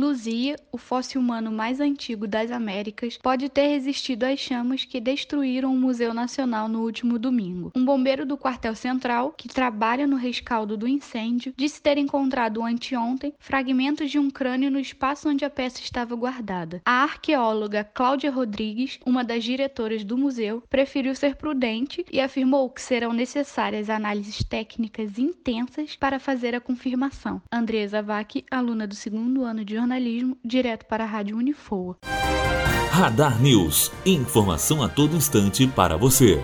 Luzia, o fóssil humano mais antigo das Américas, pode ter resistido às chamas que destruíram o Museu Nacional no último domingo. Um bombeiro do quartel central, que trabalha no rescaldo do incêndio, disse ter encontrado anteontem fragmentos de um crânio no espaço onde a peça estava guardada. A arqueóloga Cláudia Rodrigues, uma das diretoras do museu, preferiu ser prudente e afirmou que serão necessárias análises técnicas intensas para fazer a confirmação. Andresa Vac, aluna do segundo ano de jornalismo, direto para a Rádio Unifoa. Radar News. Informação a todo instante para você.